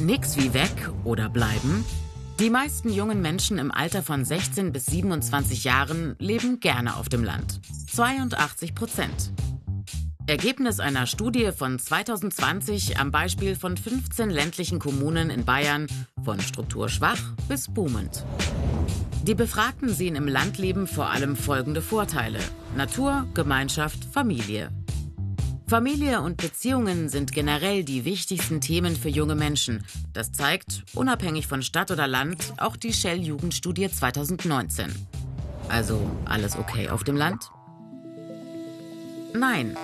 Nix wie weg oder bleiben? Die meisten jungen Menschen im Alter von 16 bis 27 Jahren leben gerne auf dem Land. 82 Prozent. Ergebnis einer Studie von 2020 am Beispiel von 15 ländlichen Kommunen in Bayern, von strukturschwach bis boomend. Die Befragten sehen im Landleben vor allem folgende Vorteile. Natur, Gemeinschaft, Familie. Familie und Beziehungen sind generell die wichtigsten Themen für junge Menschen. Das zeigt, unabhängig von Stadt oder Land, auch die Shell-Jugendstudie 2019. Also alles okay auf dem Land? Nein.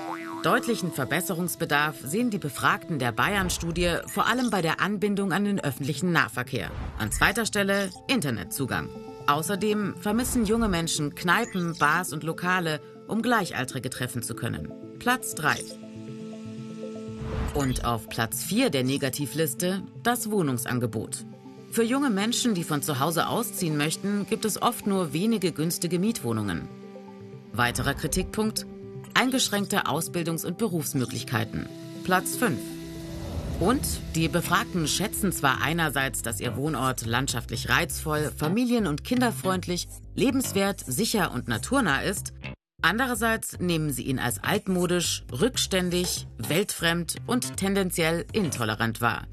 Deutlichen Verbesserungsbedarf sehen die Befragten der Bayern-Studie vor allem bei der Anbindung an den öffentlichen Nahverkehr. An zweiter Stelle Internetzugang. Außerdem vermissen junge Menschen Kneipen, Bars und Lokale, um Gleichaltrige treffen zu können. Platz 3. Und auf Platz 4 der Negativliste das Wohnungsangebot. Für junge Menschen, die von zu Hause ausziehen möchten, gibt es oft nur wenige günstige Mietwohnungen. Weiterer Kritikpunkt? Eingeschränkte Ausbildungs- und Berufsmöglichkeiten. Platz 5. Und die Befragten schätzen zwar einerseits, dass ihr Wohnort landschaftlich reizvoll, familien- und kinderfreundlich, lebenswert, sicher und naturnah ist, Andererseits nehmen sie ihn als altmodisch, rückständig, weltfremd und tendenziell intolerant wahr.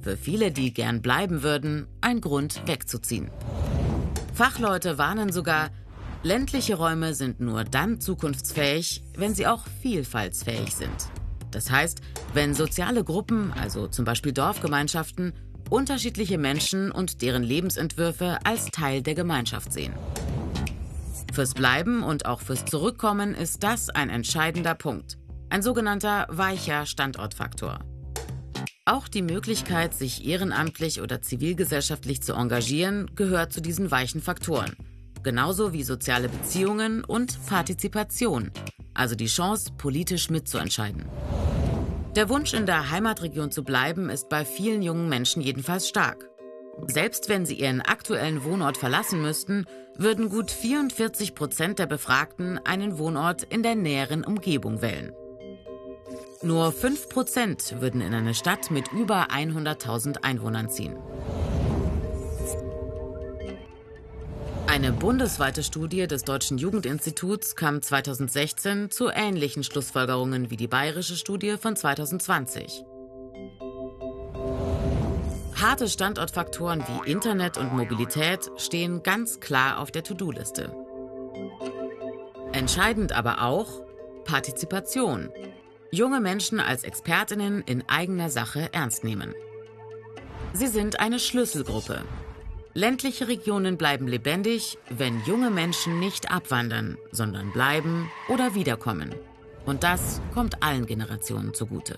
Für viele, die gern bleiben würden, ein Grund wegzuziehen. Fachleute warnen sogar, ländliche Räume sind nur dann zukunftsfähig, wenn sie auch vielfaltsfähig sind. Das heißt, wenn soziale Gruppen, also zum Beispiel Dorfgemeinschaften, unterschiedliche Menschen und deren Lebensentwürfe als Teil der Gemeinschaft sehen. Fürs Bleiben und auch fürs Zurückkommen ist das ein entscheidender Punkt. Ein sogenannter weicher Standortfaktor. Auch die Möglichkeit, sich ehrenamtlich oder zivilgesellschaftlich zu engagieren, gehört zu diesen weichen Faktoren. Genauso wie soziale Beziehungen und Partizipation, also die Chance, politisch mitzuentscheiden. Der Wunsch, in der Heimatregion zu bleiben, ist bei vielen jungen Menschen jedenfalls stark. Selbst wenn sie ihren aktuellen Wohnort verlassen müssten, würden gut 44 Prozent der Befragten einen Wohnort in der näheren Umgebung wählen. Nur 5 Prozent würden in eine Stadt mit über 100.000 Einwohnern ziehen. Eine bundesweite Studie des Deutschen Jugendinstituts kam 2016 zu ähnlichen Schlussfolgerungen wie die bayerische Studie von 2020. Harte Standortfaktoren wie Internet und Mobilität stehen ganz klar auf der To-Do-Liste. Entscheidend aber auch Partizipation. Junge Menschen als Expertinnen in eigener Sache ernst nehmen. Sie sind eine Schlüsselgruppe. Ländliche Regionen bleiben lebendig, wenn junge Menschen nicht abwandern, sondern bleiben oder wiederkommen. Und das kommt allen Generationen zugute.